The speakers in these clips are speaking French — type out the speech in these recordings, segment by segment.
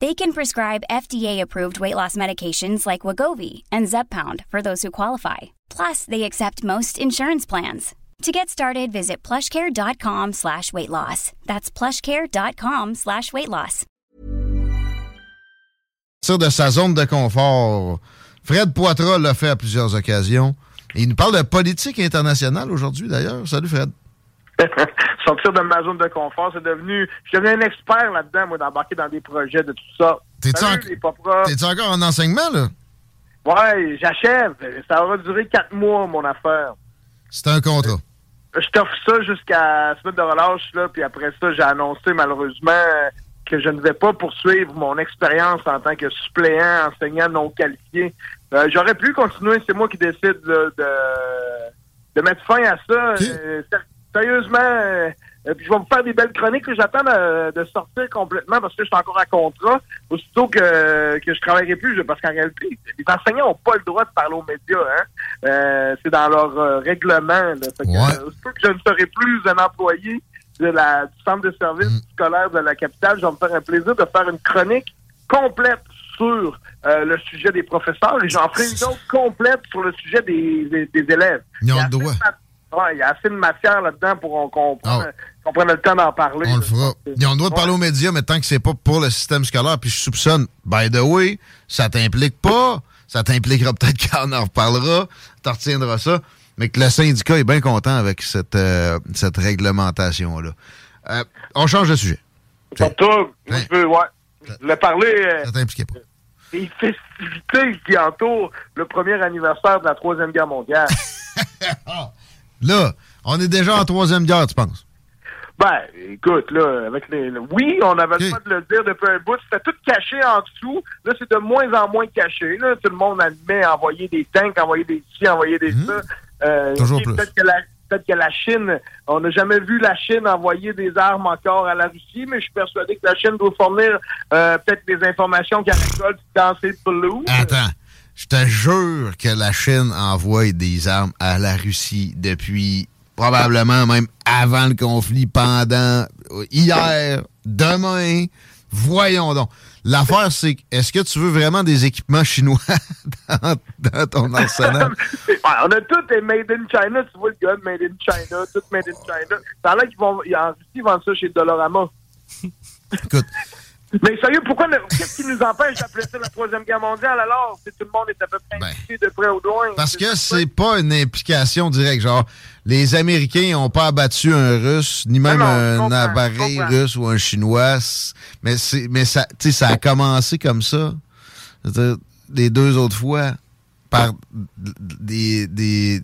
They can prescribe FDA-approved weight loss medications like Wagovi and Zepbound for those who qualify. Plus, they accept most insurance plans. To get started, visit plushcare.com slash weight loss. That's plushcare.com slash weight loss. de sa zone de confort. Fred Poitras l'a fait à plusieurs occasions. Il nous parle de politique internationale aujourd'hui, d'ailleurs. Salut, Fred. Sortir de ma zone de confort, c'est devenu. Je suis devenu un expert là-dedans, moi, d'embarquer dans des projets de tout ça. T'es-tu en- encore en enseignement, là? Ouais, j'achève. Ça aura duré quatre mois, mon affaire. C'est un contrat. Je t'offre ça jusqu'à la semaine de relâche, là, puis après ça, j'ai annoncé malheureusement que je ne vais pas poursuivre mon expérience en tant que suppléant, enseignant non qualifié. Euh, J'aurais pu continuer, c'est moi qui décide là, de, de mettre fin à ça. Euh, sérieusement, euh, puis je vais vous faire des belles chroniques. J'attends de, de sortir complètement parce que je suis encore à contrat. Aussitôt que, que je travaillerai plus, je- parce qu'en réalité, les enseignants n'ont pas le droit de parler aux médias. Hein? Euh, c'est dans leur euh, règlement. Là. Fait que, Ouais. aussitôt que je ne serai plus un employé de la, du centre de service scolaire de la capitale, je vais me faire un plaisir de faire une chronique complète sur euh, le sujet des professeurs et j'en ferai une autre complète sur le sujet des, des, des élèves. Ils ont le droit. Ouais, il y a assez de matière là-dedans pour qu'on prenne, Ah. qu'on prenne le temps d'en parler. On le fera. Ils ont le droit de parler aux médias, mais tant que c'est pas pour le système scolaire, puis je soupçonne, by the way, ça t'implique pas, ça t'impliquera peut-être qu'on en reparlera, t'en retiendras ça, mais que le syndicat est bien content avec cette, euh, cette réglementation-là. Euh, on change de sujet. Pour toi, je veux, ouais. Je voulais parler euh, Ça t'impliquait pas. des festivités qui entourent le premier anniversaire de la Troisième Guerre mondiale. Là, on est déjà en troisième guerre, tu penses? Ben, écoute, là, avec les. le- Oui, on avait le droit de le dire depuis un bout. C'était tout caché en dessous. Là, c'est de moins en moins caché. Là, tout le monde admet envoyer des tanks, envoyer des ci, envoyer des ça. Euh, Toujours plus. Peut-être que la. Peut-être que la Chine, on n'a jamais vu la Chine envoyer des armes encore à la Russie, mais je suis persuadé que la Chine doit fournir euh, peut-être des informations qu'elle récolte dans ses blues. Attends, je te jure que la Chine envoie des armes à la Russie depuis probablement même avant le conflit, pendant, hier, demain. Voyons donc. L'affaire, c'est est-ce que tu veux vraiment des équipements chinois dans, dans ton arsenal? On a tout est made in China. Tu vois le gun made in China, tout made in China. Ça a l'air qu'ils vont, en Russie, ils vendent ça chez Dolorama. Écoute. Mais sérieux, pourquoi, qu'est-ce qui nous empêche d'appeler ça la Troisième Guerre mondiale alors si tout le monde est à peu près impliqué de près ou de loin? Ben, Parce que c'est pas une implication directe. Genre, les Américains n'ont pas abattu un Russe, ni même Non, non, je un appareil russe ou un Chinois. Mais, c'est, mais ça, ça a commencé comme ça. C'est-à-dire, les deux autres fois, par des, des,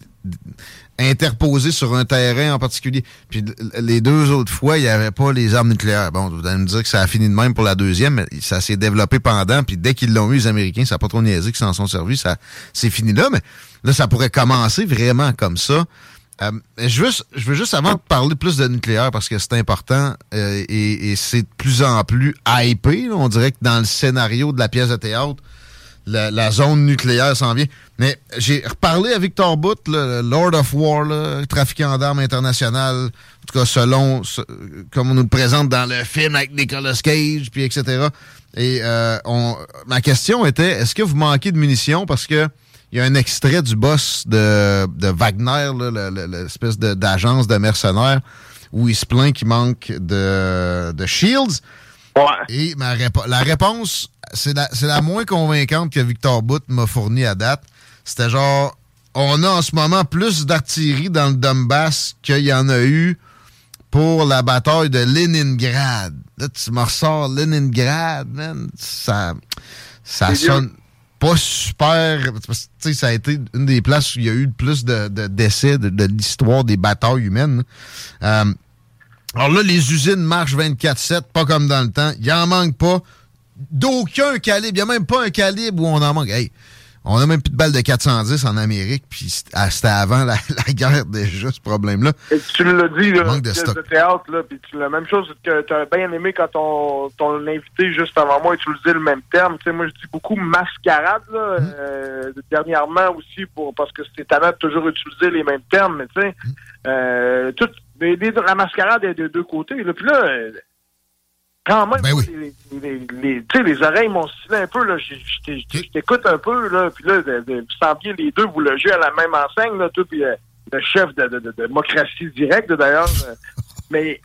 interposés sur un terrain en particulier. Puis les deux autres fois, il n'y avait pas les armes nucléaires. Bon, vous allez me dire que ça a fini de même pour la deuxième, mais ça s'est développé pendant. Puis dès qu'ils l'ont eu, les Américains, ça n'a pas trop niaisé qu'ils s'en sont servis. Ça, c'est fini là, mais là, ça pourrait commencer vraiment comme ça. Euh, je, veux, je veux juste avant de parler plus de nucléaire parce que c'est important euh, et, et c'est de plus en plus hypé. là. On dirait que dans le scénario de la pièce de théâtre, la, la zone nucléaire s'en vient. Mais j'ai reparlé à Victor Bout, le Lord of War, là, trafiquant d'armes international, en tout cas selon ce- comme on nous le présente dans le film avec Nicolas Cage, puis etc. Et euh, on, ma question était, est-ce que vous manquez de munitions? Parce que il y a un extrait du boss de, de Wagner, l'espèce de- d'agence de, mercenaires, où il se plaint qu'il manque de, de shields. Et ma répo- la réponse, c'est la, moins convaincante que Victor Bout m'a fournie à date. C'était genre, on a en ce moment plus d'artillerie dans le Donbass qu'il y en a eu pour la bataille de Leningrad. Là, tu me ressors Leningrad, man. Ça, ça sonne pas super. Ça a été une des places où il y a eu le plus de, décès de, l'histoire des batailles humaines. Euh, alors là, les usines marchent 24-7, pas comme dans le temps. Il en manque pas. D'aucun calibre. Il n'y a même pas un calibre où on en manque. Hey, on a même plus de balles de 410 en Amérique, puis c'était avant la, guerre déjà, ce problème-là. tu l'as dit, là, manque de, stock. de théâtre, là, puis la même chose que tu as bien aimé quand ton, ton invité juste avant moi utilisait le même terme. Tu sais, moi, je dis beaucoup mascarade, là, mm. euh, dernièrement aussi, pour parce que c'était tannant de toujours utiliser les mêmes termes, mais tu sais, mm. euh, tout, la mascarade est de deux côtés. Là, puis là, quand même, ben les, les, les, oreilles m'ont stylé un peu. Là. Je, t'écoute un peu, là, puis là, vous sentiez les deux vous logez à la même enseigne, là, tout, puis euh, le chef de, de, démocratie directe, d'ailleurs. Euh, mais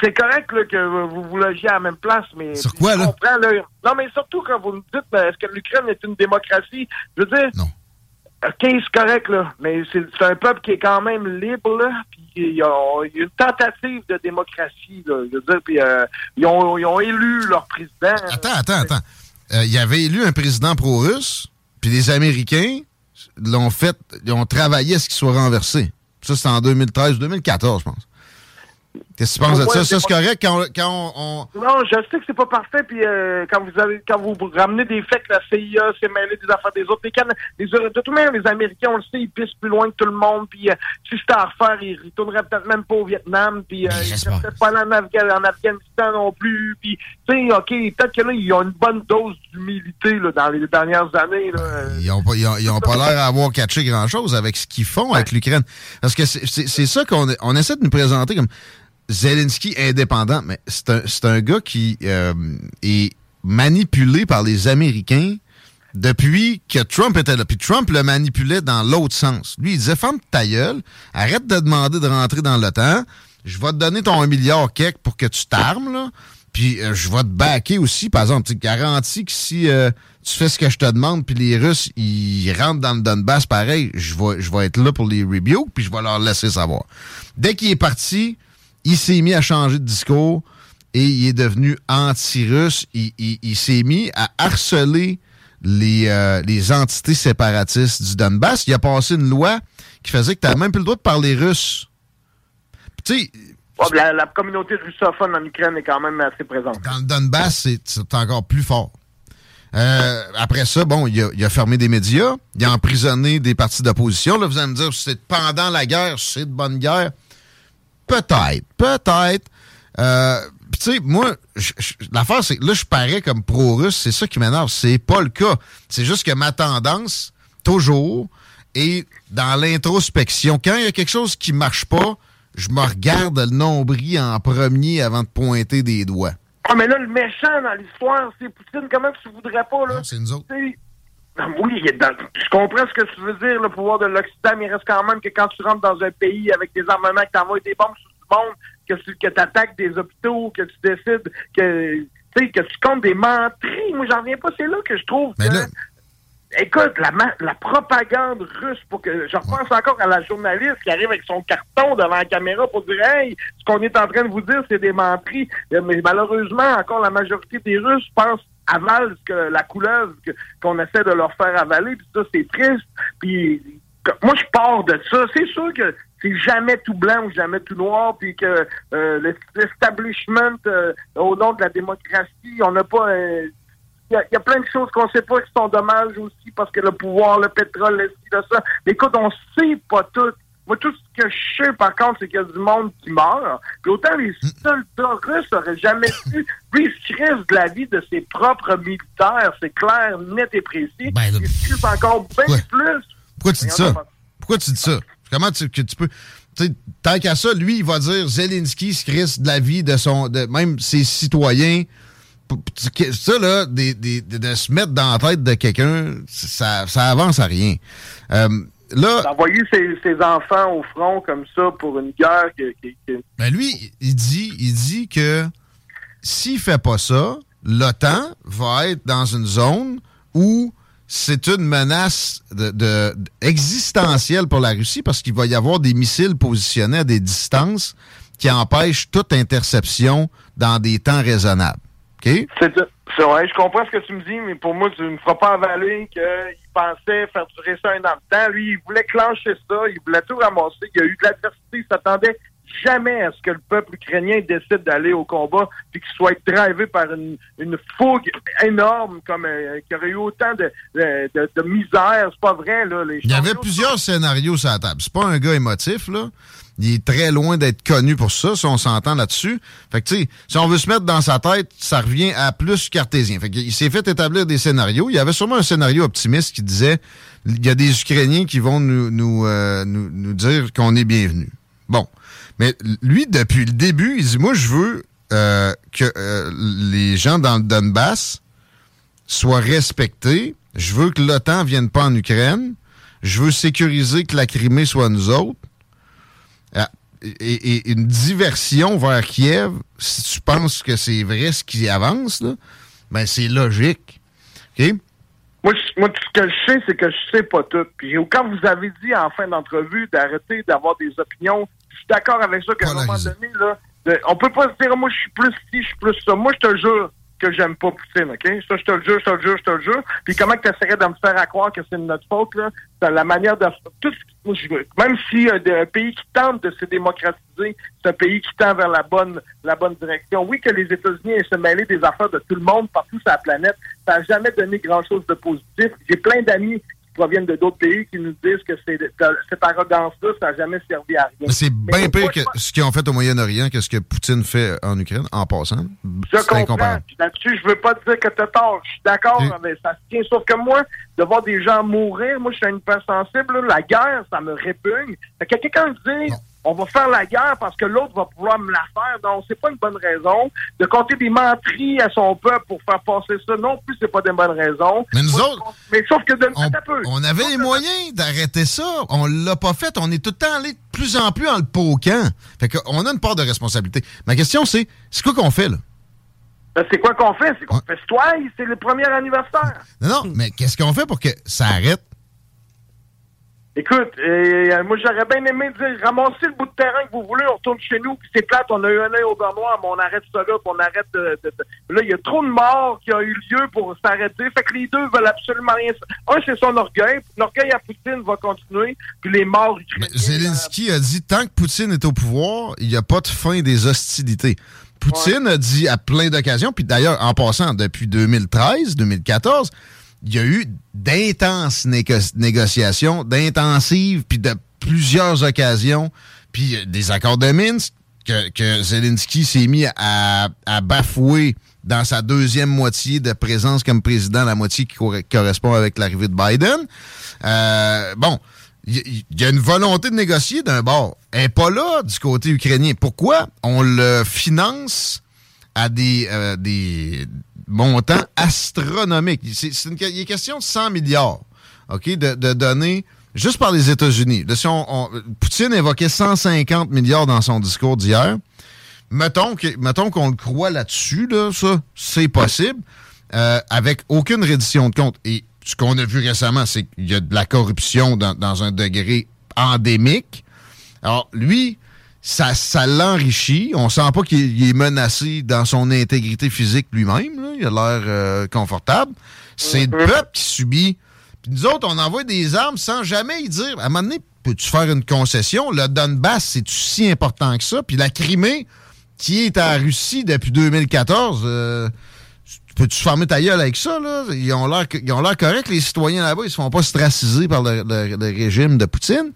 c'est correct là, que vous vous logiez à la même place, mais Sur quoi, là? Comprends, là? Non, mais surtout quand vous me dites ben, est-ce que l'Ukraine est une démocratie, je veux dire. Non. OK, c'est correct, là. Mais c'est un peuple qui est quand même libre, là. Puis il y, a, une tentative de démocratie, là. Je veux dire, puis euh, ils, ont, ils, ont, élu leur président. Attends, attends, attends. Euh, il avait élu un président pro-russe, puis les Américains l'ont fait, ils ont travaillé à ce qu'il soit renversé. Ça, c'est en 2013-2014, je pense. Qu'est-ce que tu penses de ça? Ça, c'est correct quand, quand on, Non, je sais que c'est pas parfait, puis euh, quand vous avez quand vous ramenez des faits que la CIA s'est mêlée des affaires des autres, les, les de manière, les Américains, on le sait, ils pissent plus loin que tout le monde, puis euh, si c'était à refaire, ils retourneraient peut-être même pas au Vietnam, puis euh, ils ne pas en, en, Afghanistan non plus, puis tu sais, OK, peut-être que là, ils ont une bonne dose d'humilité là, dans les dernières années. Là. Ils ont pas, ils ont, pas l'air d'avoir catché grand-chose avec ce qu'ils font avec l'Ukraine. Parce que c'est ça qu'on on essaie de nous présenter comme Zelensky indépendant, mais c'est un, un, gars qui euh, est manipulé par les Américains depuis que Trump était là. Puis Trump le manipulait dans l'autre sens. Lui, il disait Ferme ta gueule, arrête de demander de rentrer dans l'OTAN, je vais te donner ton 1 milliard kek pour que tu t'armes, là. Puis euh, je vais te backer aussi, par exemple, tu garantis que si euh, tu fais ce que je te demande, puis les Russes, ils rentrent dans le Donbass, pareil, je vais, je vais être là pour les rebukes, puis je vais leur laisser savoir. Dès qu'il est parti, il s'est mis à changer de discours et il est devenu anti-russe. Il, s'est mis à harceler les, euh, les entités séparatistes du Donbass. Il a passé une loi qui faisait que tu n'avais même plus le droit de parler russe. Tu sais. la, communauté russophone en Ukraine est quand même assez présente. Dans le Donbass, c'est encore plus fort. Euh, après ça, bon, il a, il a, fermé des médias, il a emprisonné des partis d'opposition. Là, vous allez me dire, c'est pendant la guerre, c'est de bonne guerre. Peut-être, peut-être. Euh, tu sais, moi, l'affaire, c'est que là, je parais comme pro-russe, c'est ça qui m'énerve. C'est pas le cas. C'est juste que ma tendance, toujours, est dans l'introspection. Quand il y a quelque chose qui marche pas, je me regarde le nombril en premier avant de pointer des doigts. Ah, mais là, le méchant dans l'histoire, c'est Poutine. Comment tu voudrais pas, là? C'est nous autres. Oui, je comprends ce que tu veux dire, le pouvoir de l'Occident, mais il reste quand même que quand tu rentres dans un pays avec des armements, que tu envoies des bombes sur le monde, que tu que attaques des hôpitaux, que tu décides que, que tu comptes des menteries. Moi, j'en viens pas. C'est là que je trouve Écoute, la, la propagande russe pour que. Je repense encore à la journaliste qui arrive avec son carton devant la caméra pour dire Hey, ce qu'on est en train de vous dire, c'est des menteries. Mais malheureusement, encore la majorité des Russes pensent avalent que la couleuvre qu'on essaie de leur faire avaler, puis ça, c'est triste. Puis moi, je pars de ça. C'est sûr que c'est jamais tout blanc ou jamais tout noir, puis que euh, l'establishment, euh, au nom de la démocratie, on n'a pas... Euh, il y, a plein de choses qu'on sait pas qui sont dommages aussi parce que le pouvoir, le pétrole, le ci, ça. Mais écoute, on sait pas tout. Moi, tout ce que je sais, par contre, c'est qu'il y a du monde qui meurt. Puis autant les hmm. soldats russes n'auraient jamais pu risquer de la vie de ses propres militaires. C'est clair, net et précis. Ben, Ils encore bien plus. Pourquoi tu dis ça? Pourquoi tu dis ça? Comment tu, que tu peux... tant qu'à ça, lui, il va dire Zelensky se risque de la vie de son de même ses citoyens. Ça, là, de se mettre dans la tête de quelqu'un, ça, ça avance à rien. Euh, D'envoyer ses, enfants au front comme ça pour une guerre qui. Ben lui, il dit, il dit que s'il fait pas ça, l'OTAN va être dans une zone où c'est une menace existentielle pour la Russie parce qu'il va y avoir des missiles positionnés à des distances qui empêche toute interception dans des temps raisonnables. C'est vrai, je comprends ce que tu me dis, mais pour moi, tu ne me feras pas avaler qu'il pensait faire durer ça un an de temps. Lui, il voulait clencher ça, il voulait tout ramasser. Il y a eu de l'adversité, il s'attendait jamais à ce que le peuple ukrainien décide d'aller au combat puis qu'il soit drivé par une, fougue énorme comme euh, qu'il y aurait eu autant de, de, misère. C'est pas vrai, là. Il y avait plusieurs scénarios sur la table. C'est pas un gars émotif, là. Il est très loin d'être connu pour ça, si on s'entend là-dessus. Fait que, tu sais, si on veut se mettre dans sa tête, ça revient à plus cartésien. Fait qu'il s'est fait établir des scénarios. Il y avait sûrement un scénario optimiste qui disait il y a des Ukrainiens qui vont nous, nous, euh, nous, nous dire qu'on est bienvenus. Bon. Mais lui, depuis le début, il dit Moi, je veux euh, que euh, les gens dans le Donbass soient respectés. Je veux que l'OTAN ne vienne pas en Ukraine. Je veux sécuriser que la Crimée soit nous autres. Ah, et, une diversion vers Kiev, si tu penses que c'est vrai ce qui avance, ben c'est logique. Moi, moi, ce que je sais, c'est que je sais pas tout. Puis quand vous avez dit en fin d'entrevue d'arrêter d'avoir des opinions, je suis d'accord avec ça qu'à un moment donné, là, on peut pas se dire moi je suis plus ci, je suis plus ça. Moi, je te jure, que j'aime pas Poutine, OK? Ça, je te le jure, je te le jure, je te le jure. Puis comment tu essaierais de me faire à croire que c'est de notre faute, là? C'est la manière de... Tout même si euh, un pays qui tente de se démocratiser, c'est un pays qui tend vers la bonne la bonne direction. Oui, que les États-Unis aient se mêler des affaires de tout le monde partout sur la planète, ça n'a jamais donné grand-chose de positif. J'ai plein d'amis proviennent de d'autres pays qui nous disent que cette arrogance-là, ça n'a jamais servi à rien. C'est bien pire que ce qu'ils ont fait au Moyen-Orient que ce que Poutine fait en Ukraine, en passant. Je comprends. Là-dessus, je veux pas te dire que tu as tort. Je suis d'accord, mais ça se tient. Sauf que moi, de voir des gens mourir, moi, je suis une personne sensible. La guerre, ça me répugne. Fait que quelqu'un dit on va faire la guerre parce que l'autre va pouvoir me la faire. Donc, c'est pas une bonne raison. De compter des menteries à son peuple pour faire passer ça, non plus, c'est pas une bonne raison. Mais nous autres, mais sauf que de, on, peu. on avait les moyens d'arrêter ça. On l'a pas fait. On est tout le temps allé de plus en plus en le poquant. Fait qu'on a une part de responsabilité. Ma question, c'est, c'est quoi qu'on fait, là? Ben, c'est quoi qu'on fait? C'est qu'on fait toi, c'est le premier anniversaire. Non, non, mais qu'est-ce qu'on fait pour que ça arrête? Écoute, euh, moi j'aurais bien aimé dire ramassez le bout de terrain que vous voulez, on retourne chez nous, puis c'est plate, on a eu un œil au beurre noir, mais on arrête ça là, puis on arrête de, Là, il y a trop de morts qui ont eu lieu pour s'arrêter. Fait que les deux veulent absolument rien. Un, c'est son orgueil. L'orgueil à Poutine va continuer, puis les morts mais Zelensky a dit tant que Poutine est au pouvoir, il n'y a pas de fin des hostilités. Poutine a dit à plein d'occasions, puis d'ailleurs, en passant depuis 2013, 2014, il y a eu d'intenses négociations, d'intensives, puis de plusieurs occasions, puis des accords de Minsk que, Zelensky s'est mis à, bafouer dans sa deuxième moitié de présence comme président, la moitié qui correspond avec l'arrivée de Biden. Euh, bon, il y, a une volonté de négocier d'un bord. Elle n'est pas là du côté ukrainien. Pourquoi? On le finance à des, euh, des, montant astronomique. Une, il est question de 100 milliards, de, données juste par les États-Unis. Si on, Poutine évoquait 150 milliards dans son discours d'hier. Mettons, mettons qu'on le croit là-dessus, là, ça, c'est possible, euh, avec aucune reddition de compte. Et ce qu'on a vu récemment, c'est qu'il y a de la corruption dans, dans un degré endémique. Alors, lui, ça, ça l'enrichit. On sent pas qu'il est menacé dans son intégrité physique lui-même. Il a l'air euh, confortable. C'est le mhm. peuple qui subit. Puis nous autres, on envoie des armes sans jamais y dire. À un moment donné, peux-tu faire une concession? Le Donbass, c'est si important que ça? Puis la Crimée, qui est à Russie depuis 2014, euh, peux-tu fermer ta gueule avec ça? Là? Ils ont l'air corrects, les citoyens là-bas. Ils se font pas straciser par le régime de Poutine.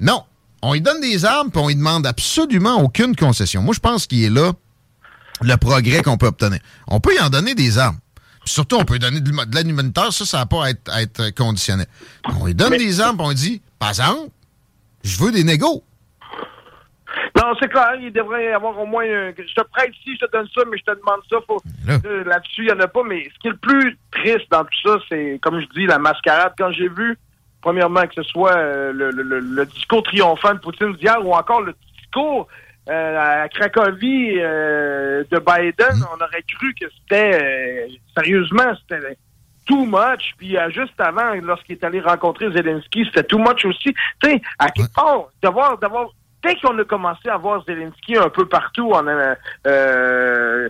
Non, on lui donne des armes, puis on lui demande absolument aucune concession. Moi, je pense qu'il est là le progrès qu'on peut obtenir. On peut y en donner des armes. surtout, on peut lui donner de l'aide Ça, ça n'a pas à être, être, conditionnel. On lui donne des armes, puis on lui dit, par exemple, je veux des négos. Non, c'est clair, il devrait y avoir au moins. je te prête ici, je te donne ça, mais je te demande ça. Euh, là-dessus, il n'y en a pas. Mais ce qui est le plus triste dans tout ça, c'est, comme je dis, la mascarade. Quand j'ai vu premièrement, que ce soit euh, le, discours triomphant de Poutine d'hier ou encore le discours euh, à Cracovie euh, de Biden, mm. on aurait cru que c'était sérieusement, c'était too much. Puis juste avant, lorsqu'il est allé rencontrer Zelensky, c'était too much aussi. Tu sais, à d'avoir, d'avoir dès qu'on a commencé à voir Zelensky un peu partout, en, euh, euh,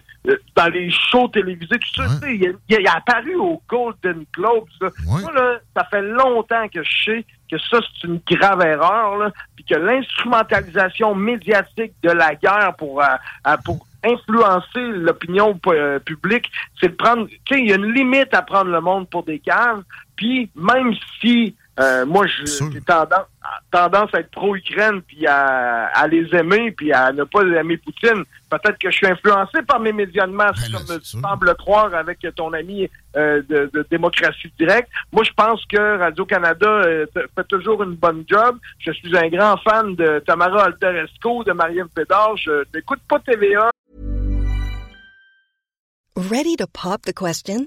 dans les shows télévisés, tout ça, tu sais, il, il, il a apparu au Golden Globes. là. Ouais. Moi, là, ça fait longtemps que je sais que ça, c'est une grave erreur, là, puis que l'instrumentalisation médiatique de la guerre pour, euh, pour influencer l'opinion euh, publique, c'est de prendre... Tu sais, il y a une limite à prendre le monde pour des caves, puis même si... euh, moi, j'ai tendance, tendance à être pro-Ukraine, puis à, à les aimer, puis à ne pas aimer Poutine. Peut-être que je suis influencé par mes médias de masse, Ben là, comme tu sembles le croire avec ton ami euh, de, de démocratie directe. Moi, je pense que Radio-Canada euh, fait toujours une bonne job. Je suis un grand fan de Tamara Alteresco, de Marielle Bédard. Je n'écoute pas TVA. Ready to pop the question?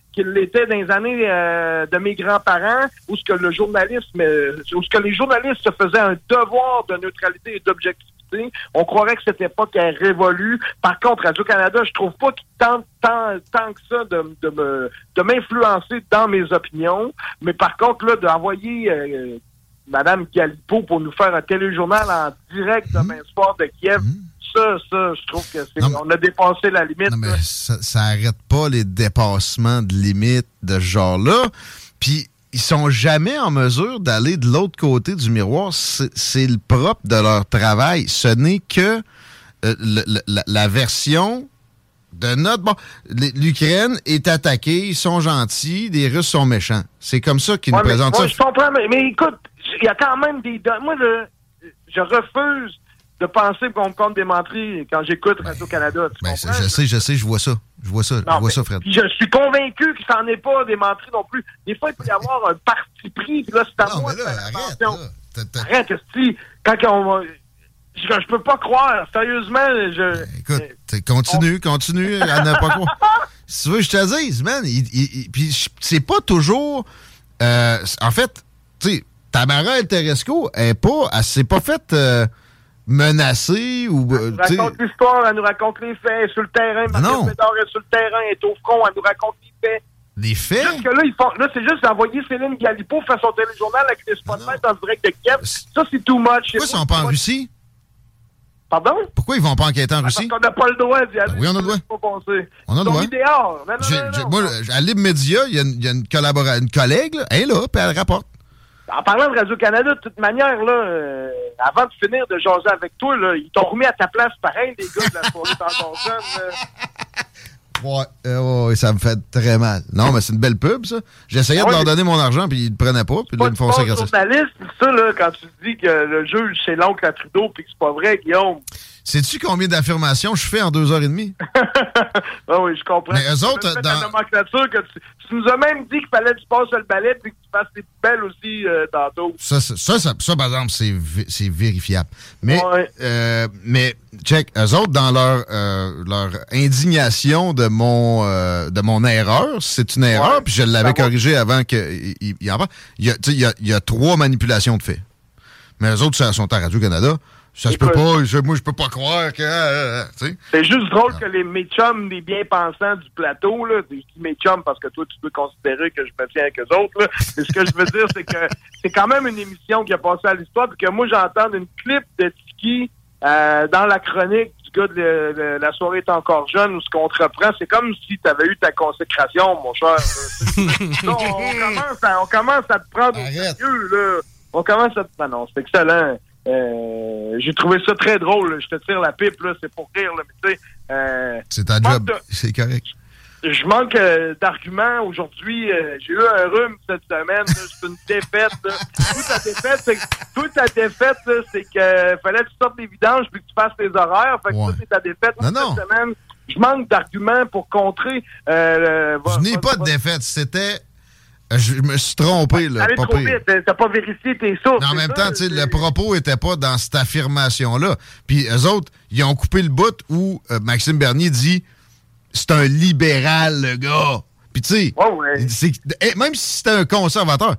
qu'il l'était dans les années euh, de mes grands-parents, où ce que le journalisme, euh, où ce que les journalistes se faisaient un devoir de neutralité et d'objectivité. On croirait que cette époque est révolue. Par contre, Radio-Canada, je trouve pas qu'il tente tant, tant que ça de, de me de m'influencer dans mes opinions. Mais par contre, là, d'envoyer euh, Madame Galipo pour nous faire un téléjournal en direct demain soir de Kiev, ça, ça, je trouve que c'est. On a dépassé la limite. Non, mais ça, ça arrête pas les dépassements de limites de ce genre-là. Puis, ils sont jamais en mesure d'aller de l'autre côté du miroir. C'est le propre de leur travail. Ce n'est que euh, le- la, la version de notre... Bon, l'Ukraine est attaquée, ils sont gentils, les Russes sont méchants. C'est comme ça qu'ils Ouais, nous mais présentent ça. je comprends, mais, mais écoute, il y a quand même des. Moi, je refuse de penser qu'on me compte des menteries quand j'écoute Radio-Canada. tu Ben, je sais, je sais, je vois ça. Je vois ça, je vois ça, Fred. je suis convaincu que ça n'est pas des menteries non plus. Des fois, il peut y avoir un parti pris, puis là, c'est à Non, moi de faire attention. là. Arrête, si quand on va- je, je peux pas croire, sérieusement, je... Écoute, t'es- continue, continue à ne pas croire. Si tu veux, je te dise, man. il- il- il- Puis c'est pas toujours. euh, en fait, tu sais, Tamara El Teresco, elle est pas, elle s'est pas faite euh, menacer ou. euh, Elle nous tu sais, raconte l'histoire, elle nous raconte les faits, sur le terrain, Ben non. Est sur le terrain, elle est au front, elle nous raconte les faits. les faits? Juste que là, ils font, là, c'est juste d'envoyer Céline Galipo faire son téléjournal avec les spotlights en direct de Kiev. Ça, c'est too much. Pourquoi ils sont pas en Russie? Pardon? Pourquoi ils vont pas enquêter en Parce Russie? qu'on n'a pas le droit d'y aller. Ben oui, on a le droit. On a le Ils sont droit. j'ai- non. moi, à Libre Média, il y a une, collègue, elle est là, puis elle rapporte. En parlant de Radio-Canada, de toute manière, là, euh, avant de finir de jaser avec toi, là, ils t'ont remis à ta place pareil, les gars de la soirée dans ton jeune. là. Ouais, euh, ouais, ça me fait très mal. Non, mais c'est une belle pub, ça. J'essayais de leur donner mon argent, puis ils ne prenaient pas, puis là, ils me font ça bon gratis. journaliste, ça, là, quand tu dis que le juge, c'est l'oncle à Trudeau, puis que c'est pas vrai, Guillaume. Sais-tu combien d'affirmations je fais en deux heures et demie? Ah oui, je comprends. Mais eux Tu autres, dans- la nomenclature que tu, tu nous as même dit qu'il fallait que tu passes le balai puis que tu fasses tes poubelles aussi euh, tantôt. Ça, ça, ça, ça, ça, par exemple, c'est vérifiable. Mais, Ouais. euh, mais, check, eux autres, dans leur, euh, leur indignation de mon, euh, de mon erreur, c'est une erreur, Ouais. puis je l'avais Ça va. corrigé avant qu'il il, il en parle. Il y, a, tu sais, il, y a, il y a trois manipulations de faits. Mais eux autres, ça sont à Radio-Canada. Ça se peut pas, je- moi, je peux pas croire que. euh, tu sais. C'est juste drôle que les mes chums, les bien-pensants du plateau, là, je dis mes chums parce que toi, tu peux considérer que je me tiens avec eux autres, là. Mais ce que je veux dire, c'est que c'est quand même une émission qui a passé à l'histoire, puis que moi, j'entends une clip de Tiki euh, dans la chronique du gars de, le- le- la soirée est encore jeune ou ce qu'on te reprend, c'est comme si tu avais eu ta consécration, mon cher. Là, on, on commence à, on commence à te prendre au sérieux, là. On commence à te... Ah non, c'est excellent. Euh, J'ai trouvé ça très drôle. là. Je te tire la pipe, là. C'est pour rire, là. Mais tu sais... euh, C'est ta job. de- C'est correct. je manque euh, d'arguments aujourd'hui. Euh, J'ai eu un rhume cette semaine. C'est une défaite. Toute ta défaite, c'est toute ta défaite, là, c'est que fallait que tu sortes des vidanges puis que tu fasses tes horaires. Fait que ça, c'est ta défaite. Non, non. cette semaine, je manque d'arguments pour contrer. Euh, le- Je n'ai pas de défaite. C'était. Je me suis trompé, là. Allez pas trop pire. vite. euh, T'as pas vérifié tes sources. Mais en même ça, temps, tu le propos était pas dans cette affirmation-là. Puis eux autres, ils ont coupé le bout où euh, Maxime Bernier dit c'est un libéral, le gars. Puis tu sais, eh, même si c'était un conservateur,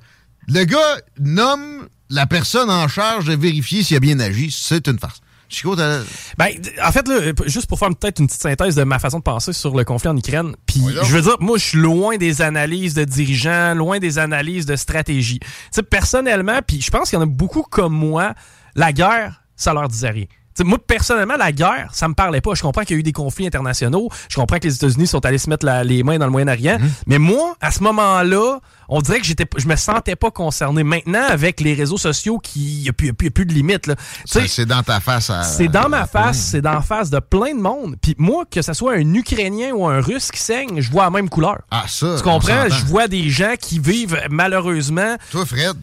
le gars nomme la personne en charge de vérifier s'il a bien agi. C'est une farce. Chico, Ben, en fait, là, juste pour faire peut-être une petite synthèse de ma façon de penser sur le conflit en Ukraine, puis je veux dire, moi, je suis loin des analyses de dirigeants, loin des analyses de stratégie. Tu sais, personnellement, puis je pense qu'il y en a beaucoup comme moi, la guerre, ça leur disait rien. Moi, personnellement, la guerre, ça me parlait pas. Je comprends qu'il y a eu des conflits internationaux. Je comprends que les États-Unis sont allés se mettre la- les mains dans le Moyen-Orient. Mais moi, à ce moment-là, on dirait que j'étais, je me sentais pas concerné. Maintenant, avec les réseaux sociaux, qui, il n'y a, plus- y a de limites. là. Tu sais, c'est dans ta face. à- c'est dans ma face, c'est dans la face de plein de monde. Puis moi, que ce soit un Ukrainien ou un Russe qui saigne, je vois la même couleur. Ah, ça. Tu comprends? Je vois des gens qui vivent malheureusement. Toi, Fred?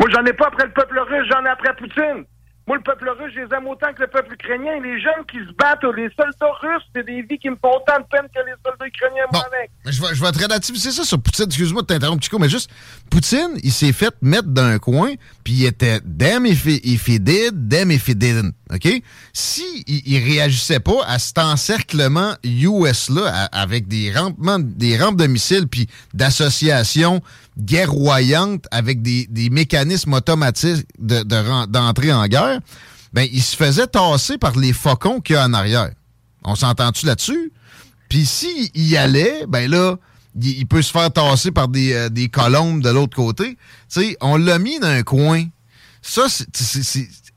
Moi, j'en ai pas après le peuple russe, j'en ai après Poutine. Moi, le peuple russe, je les aime autant que le peuple ukrainien. Les jeunes qui se battent, les soldats russes, c'est des vies qui me font autant de peine que les soldats ukrainiens, moi, avec. Je vais, je vais relativiser ça sur Poutine. Excuse-moi de t'interrompre, Chico, mais juste, Poutine, il s'est fait mettre dans un coin, puis il était damn if he, did, damn if he didn't. OK? Si il, il réagissait pas à cet encerclement US-là, avec des rampements, des rampes de missiles, puis d'associations guerroyantes avec des, des mécanismes automatiques de- de d'entrée en guerre, ben, il se faisait tasser par les faucons qu'il y a en arrière. On s'entend-tu là-dessus? Puis s'il y allait, ben là, il, il peut se faire tasser par des, euh, des colombes de l'autre côté. Tu sais, on l'a mis dans un coin. Ça, c'est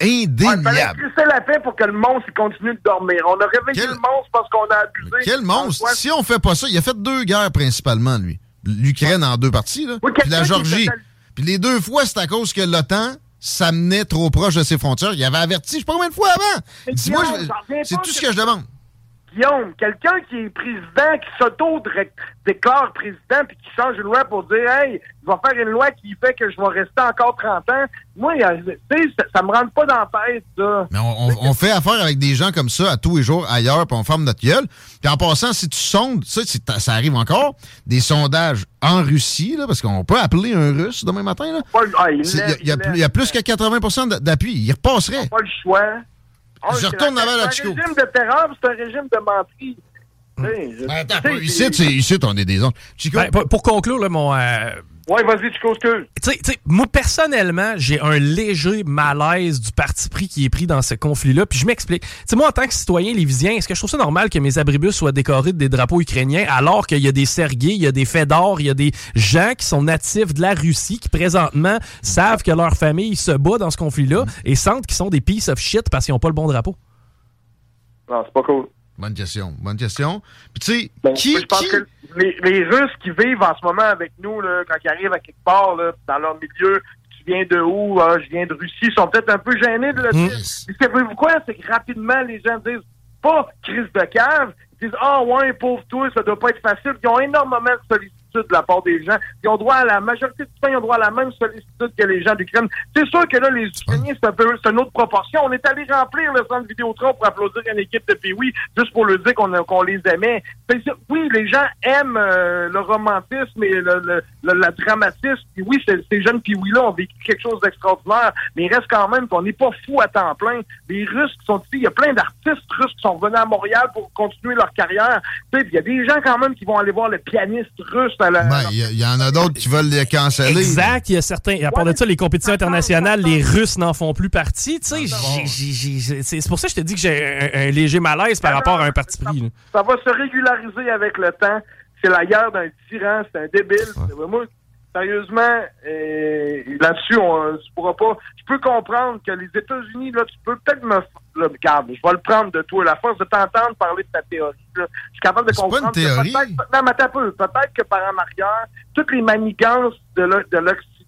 Il fallait indéniable. crisser la paix pour que le monstre continue de dormir. On a réveillé le monstre parce qu'on a abusé. Quel monstre! Si on fait pas ça, il a fait deux guerres principalement, lui. L'Ukraine en deux parties, là. puis la Georgie. Puis les deux fois, c'est à cause que l'OTAN s'amenait trop proche de ses frontières. Il avait averti, je sais pas combien de fois avant. Dis-moi, c'est tout ce que- que je demande. Guillaume, quelqu'un qui est président, qui s'auto-déclare président, puis qui change une loi pour dire, hey, il va faire une loi qui fait que je vais rester encore 30 ans. Moi, euh, tu sais, ça, ça me rentre pas dans la tête, ça. Mais on, on- on fait affaire avec des gens comme ça à tous les jours ailleurs, puis on ferme notre gueule. Puis en passant, si tu sondes, ça, ça arrive encore, des sondages en Russie, là, parce qu'on peut appeler un Russe demain matin. là. Ah, il y, a- y plus- il y a plus que 80 d- d'appui. Il repasserait. Pas le choix. Ah, Je c'est retourne la- avant la C'est Chico. un régime de terreur, c'est un régime de menterie. Tu sais, je- Attends, ici, c'est- ici, on est des ondes. Chico? Ben, pour, pour conclure, là, mon. euh, Ouais, vas-y. Tu sais- tu sais, moi, personnellement, j'ai un léger malaise du parti pris qui est pris dans ce conflit-là. Puis je m'explique. Tu sais, moi, en tant que citoyen lévisien, est-ce que je trouve ça normal que mes abribus soient décorés de des drapeaux ukrainiens alors qu'il y a des Sergués, il y a des Fédors, il y a des gens qui sont natifs de la Russie qui, présentement, savent que leur famille se bat dans ce conflit-là et sentent qu'ils sont des piece of shit parce qu'ils n'ont pas le bon drapeau? Non, c'est pas cool. Bonne question. Bonne question. Puis tu sais, Bon, qui, je pense qui- que les, les Russes qui vivent en ce moment avec nous, là, quand ils arrivent à quelque part, là, dans leur milieu, tu viens de où? Ah, je viens de Russie, sont peut-être un peu gênés de le dire. Mais savez-vous quoi? C'est que rapidement, les gens disent pas crise de cave, ils disent Ah ouais, pauvre toi, ça doit pas être facile. Ils ont énormément de de la part des gens. Ils ont droit à la majorité du temps, ils ont droit à la même sollicitude que les gens d'Ukraine. C'est sûr que là, les Ukrainiens, c'est un peu une autre proportion. On est allé remplir le centre Vidéotron pour applaudir une équipe de pays, juste pour leur dire qu'on les aimait. Oui, les gens aiment euh, le romantisme et le, le- le- la dramatisme. Puis oui, ces, jeunes puis là ont vécu quelque chose d'extraordinaire, mais il reste quand même qu'on n'est pas fou à temps plein. Les Russes sont ici, il y a plein d'artistes russes qui sont venus à Montréal pour continuer leur carrière. Il y a des gens quand même qui vont aller voir le pianiste russe à la, Ben, il y, en a d'autres qui veulent les canceller. Exact, il y a certains. À part de ça, les compétitions internationales, les Russes n'en font plus partie. C'est pour ça que je te dis que j'ai un, un léger malaise par rapport à un parti pris. ça va se régulariser avec le temps. C'est la guerre d'un tyran, c'est un débile. C'est- Moi, sérieusement, euh, là-dessus, on tu pourras pas. Je peux comprendre que les États-Unis, là, tu peux peut-être me. Là, regarde, je vais le prendre de toi. La force de t'entendre parler de ta théorie. Là. Je suis capable de C'est pas comprendre. une théorie. Que peut-être- non, mais peu. Peut-être que par en arrière, toutes les manigances de l'O-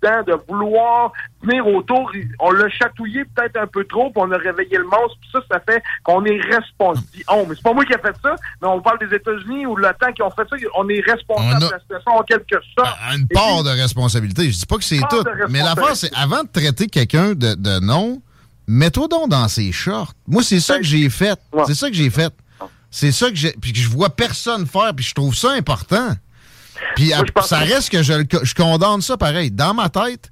de de vouloir venir autour, on l'a chatouillé peut-être un peu trop, puis on a réveillé le monstre, puis ça, ça fait qu'on est responsable. Oh, mais c'est pas moi qui ai fait ça, mais on parle des États-Unis ou l'OTAN qui ont fait ça, on est responsable On a- de la situation en quelque sorte. à une part de responsabilité. Je dis pas que c'est tout. de Mais l'affaire, c'est avant de traiter quelqu'un de, de non, mets-toi donc dans ses shorts. Moi, c'est ça que j'ai fait. C'est ça que j'ai fait. C'est ça que j'ai. Puis que je vois personne faire, puis je trouve ça important. Puis à- ça reste que je, je condamne ça pareil. Dans ma tête,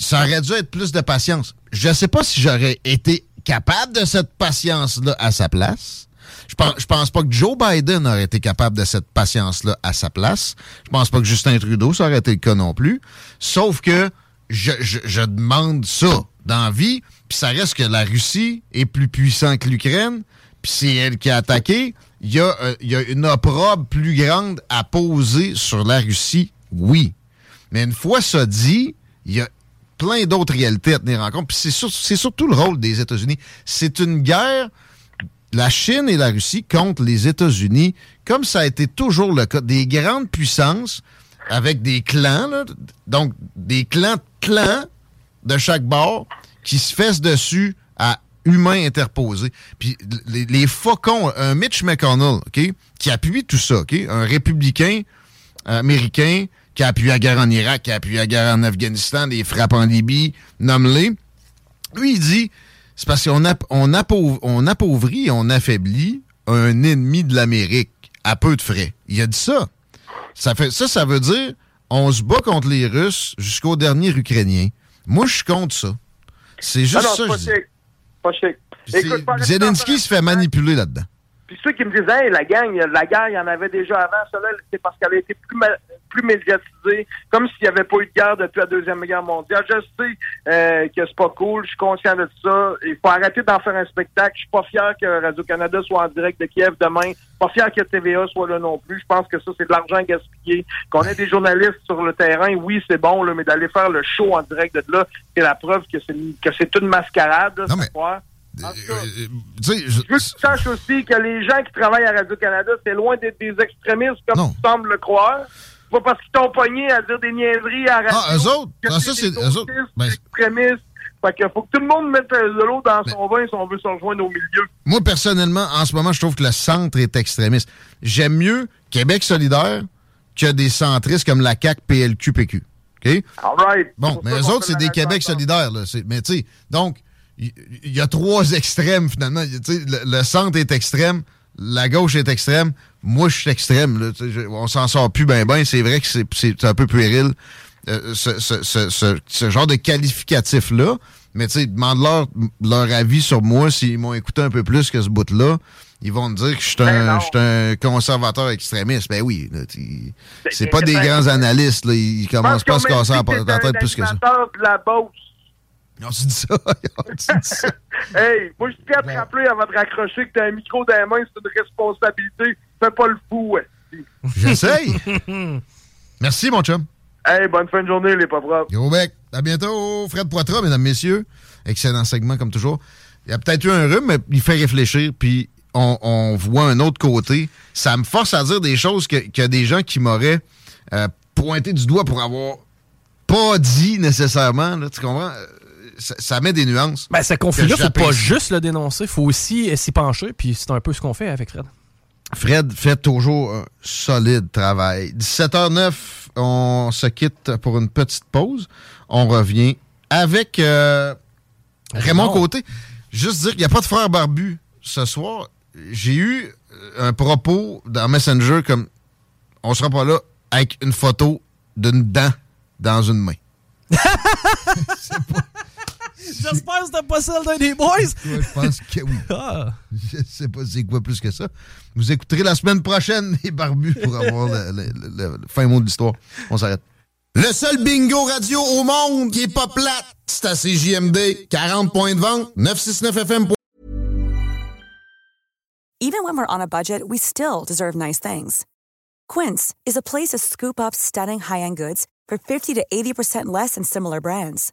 ça aurait dû être plus de patience. Je sais pas si j'aurais été capable de cette patience-là à sa place. Je pense, je pense pas que Joe Biden aurait été capable de cette patience-là à sa place. Je pense pas que Justin Trudeau, ça aurait été le cas non plus. Sauf que je, je- je demande ça dans la vie, puis ça reste que la Russie est plus puissante que l'Ukraine, puis c'est elle qui a attaqué. Il y, a, euh, y a une opprobre plus grande à poser sur la Russie, oui. Mais une fois ça dit, il y a plein d'autres réalités à tenir en compte. Puis c'est sur- c'est surtout le rôle des États-Unis. C'est une guerre, la Chine et la Russie contre les États-Unis, comme ça a été toujours le cas, des grandes puissances avec des clans, donc des clans clans de chaque bord qui se fessent dessus à humains interposés. Puis les, les faucons, un Mitch McConnell, OK, qui appuie tout ça, OK, un républicain américain qui a appuyé la guerre en Irak, qui a appuyé la guerre en Afghanistan, les frappes en Libye, nomme-les. Lui, il dit, c'est parce qu'on on appau- on appauvrit, on affaiblit un ennemi de l'Amérique à peu de frais. Il a dit ça. Ça, fait, ça, ça veut dire on se bat contre les Russes jusqu'au dernier Ukrainien. Moi, je suis contre ça. C'est juste Ah non, ça, pas chic. Écoute, pas Zelensky se fait manipuler là-dedans. Puis ceux qui me disent, hey, la gang, la guerre, il y en avait déjà avant. Cela, c'est parce qu'elle a été plus, ma- plus médiatisée, comme s'il n'y avait pas eu de guerre depuis la Deuxième Guerre mondiale. Je sais euh, que c'est pas cool, je suis conscient de ça. Il faut arrêter d'en faire un spectacle. Je suis pas fier que Radio-Canada soit en direct de Kiev demain. Pas fier que TVA soit là non plus. Je pense que ça, c'est de l'argent gaspillé. Qu'on ait des journalistes sur le terrain, oui, c'est bon, là, mais d'aller faire le show en direct de là, c'est la preuve que c'est que c'est une mascarade. là, soir. Tu sais, je- veux que tu saches aussi que les gens qui travaillent à Radio-Canada, c'est loin d'être des extrémistes comme tu sembles le croire. Pas parce qu'ils t'ont pogné à dire des niaiseries à la radio. Ah, eux autres? Ah, ça, c'est- eux autres. Ben, extrémistes. Fait que faut que tout le monde mette euh, de l'eau dans son vin si on veut se rejoindre au milieu. Moi, personnellement, en ce moment, je trouve que le centre est extrémiste. J'aime mieux Québec solidaire que des centristes comme la CAQ, PLQ, PQ. OK? All right. Bon, mais eux autres, c'est des Québec solidaires. Là. Mais tu sais, donc, il y, a trois extrêmes, finalement. Le, le centre est extrême, la gauche est extrême, moi, je suis extrême. Là, je- on s'en sort plus bien, ben. C'est vrai que c'est- un peu puéril, euh, ce, ce- ce- ce- ce genre de qualificatif-là. Mais tu sais, demande-leur leur avis sur moi s'ils m'ont écouté un peu plus que ce bout-là. Ils vont me dire que je suis Ben un, un conservateur extrémiste. Ben oui, là, tu- c'est Ben, pas des ben, grands analystes. Là. Ils commencent pas à se casser la, tête plus que ça. de la. On se dit ça? on se dit ça? Hey, moi, je tiens à te rappeler avant de raccrocher que t'as un micro dans les mains, c'est une responsabilité. Fais pas le fou, ouais. J'essaye. Merci, mon chum. Hey, bonne fin de journée, les pauvres. Gros bec. À bientôt, Fred Poitras, mesdames, messieurs. Excellent segment, comme toujours. Il y a peut-être eu un rhume, mais il fait réfléchir, puis on, on voit un autre côté. Ça me force à dire des choses que- qu'il y a des gens qui m'auraient euh, pointé du doigt pour avoir pas dit nécessairement. Là, tu comprends? Ça, ça met des nuances. Ben, ce conflit-là, faut pas juste le dénoncer, faut aussi euh, s'y pencher, puis c'est un peu ce qu'on fait avec Fred. Fred fait toujours un solide travail. 17h09, on se quitte pour une petite pause. On revient avec euh, Raymond. Côté. Juste dire qu'il n'y a pas de frère barbu ce soir. J'ai eu euh, un propos dans Messenger comme on sera pas là avec une photo d'une dent dans une main. J'espère que c'était pas celle d'un des boys. Je pense que oui. Ah. Je sais pas c'est quoi plus que ça. Vous écouterez la semaine prochaine les barbus pour avoir le, le- le- le fin mot de l'histoire. On s'arrête. Le seul bingo radio au monde qui est pas plate, c'est à CJMD. 40 points de vente, 969FM. Even when we're on a budget, we still deserve nice things. Quince is a place to scoop up stunning high-end goods for 50 to 80% less than similar brands.